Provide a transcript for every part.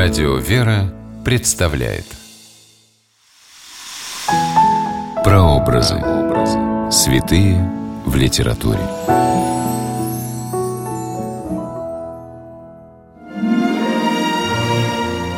Радио «Вера» представляет Прообразы. Святые в литературе.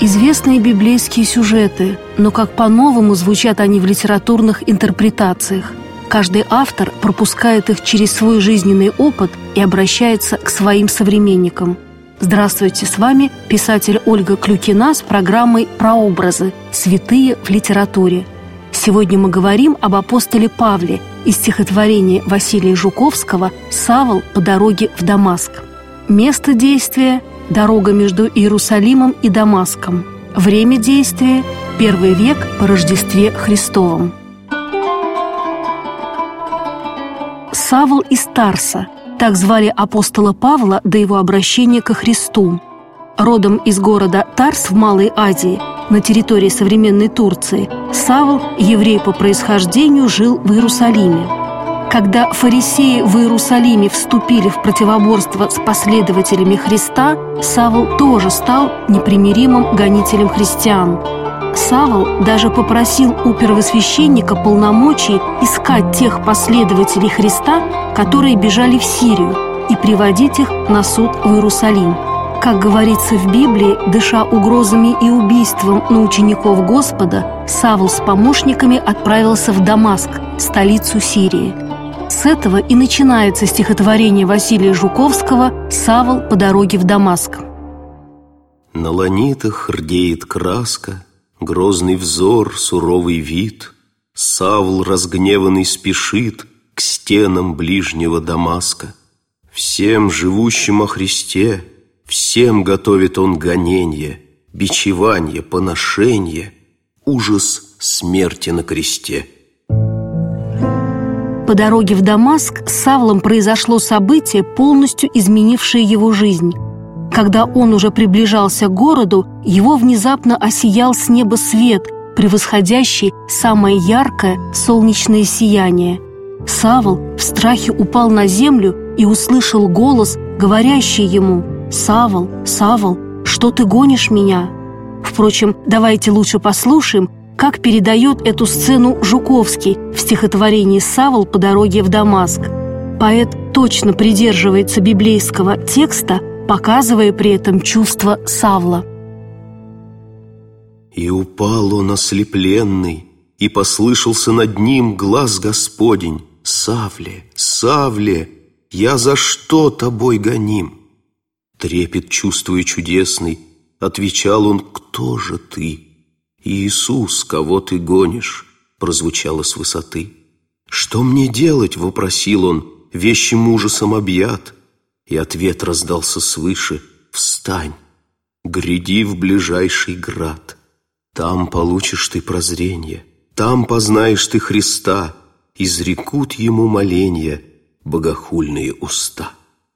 Известные библейские сюжеты, но как по-новому звучат они в литературных интерпретациях. Каждый автор пропускает их через свой жизненный опыт и обращается к своим современникам. Здравствуйте, с вами писатель Ольга Клюкина с программой «Прообразы. Святые в литературе». Сегодня мы говорим об апостоле Павле из стихотворения Василия Жуковского «Савол по дороге в Дамаск». Место действия – дорога между Иерусалимом и Дамаском. Время действия – первый век по Рождестве Христовом. Савл из Тарса – так звали апостола Павла до его обращения ко Христу. Родом из города Тарс в Малой Азии, на территории современной Турции, Савл, еврей по происхождению, жил в Иерусалиме. Когда фарисеи в Иерусалиме вступили в противоборство с последователями Христа, Савл тоже стал непримиримым гонителем христиан. Савл даже попросил у первосвященника полномочий искать тех последователей Христа, которые бежали в Сирию, и приводить их на суд в Иерусалим – как говорится в Библии, дыша угрозами и убийством на учеников Господа, Савл с помощниками отправился в Дамаск, столицу Сирии. С этого и начинается стихотворение Василия Жуковского «Савл по дороге в Дамаск». На ланитах рдеет краска, Грозный взор, суровый вид. Савл разгневанный спешит К стенам ближнего Дамаска. Всем живущим о Христе Всем готовит он гонение, бичевание, поношение, ужас смерти на кресте. По дороге в Дамаск с Савлом произошло событие, полностью изменившее его жизнь. Когда он уже приближался к городу, его внезапно осиял с неба свет, превосходящий самое яркое солнечное сияние. Савл в страхе упал на землю и услышал голос, говорящий ему – «Савол, Савол, что ты гонишь меня?» Впрочем, давайте лучше послушаем, как передает эту сцену Жуковский в стихотворении «Савол по дороге в Дамаск». Поэт точно придерживается библейского текста, показывая при этом чувство Савла. «И упал он ослепленный, и послышался над ним глаз Господень, «Савле, Савле, я за что тобой гоним?» Трепет чувствуя чудесный, Отвечал он, кто же ты? Иисус, кого ты гонишь? Прозвучало с высоты. Что мне делать? Вопросил он, Вещим ужасом объят. И ответ раздался свыше. Встань, гряди в ближайший град. Там получишь ты прозрение, Там познаешь ты Христа, Изрекут ему моления Богохульные уста.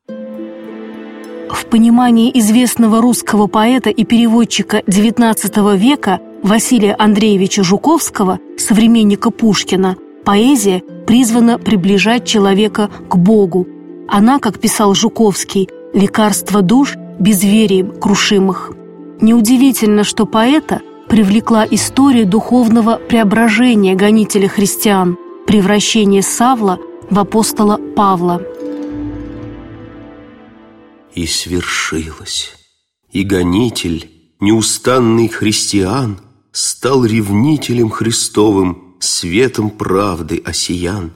В понимании известного русского поэта и переводчика XIX века Василия Андреевича Жуковского, современника Пушкина, поэзия призвана приближать человека к Богу. Она, как писал Жуковский, лекарство душ безверием крушимых. Неудивительно, что поэта привлекла история духовного преображения гонителя христиан, превращения Савла в апостола Павла – и свершилось. И гонитель, неустанный христиан, Стал ревнителем Христовым, Светом правды осиян.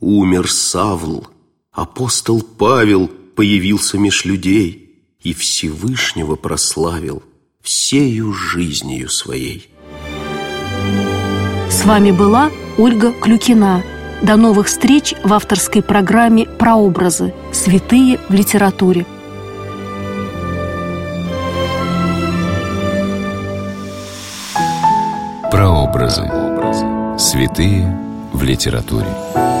Умер Савл, апостол Павел Появился меж людей И Всевышнего прославил Всею жизнью своей. С вами была Ольга Клюкина. До новых встреч в авторской программе «Прообразы. Святые в литературе». Прообразы. Святые в литературе.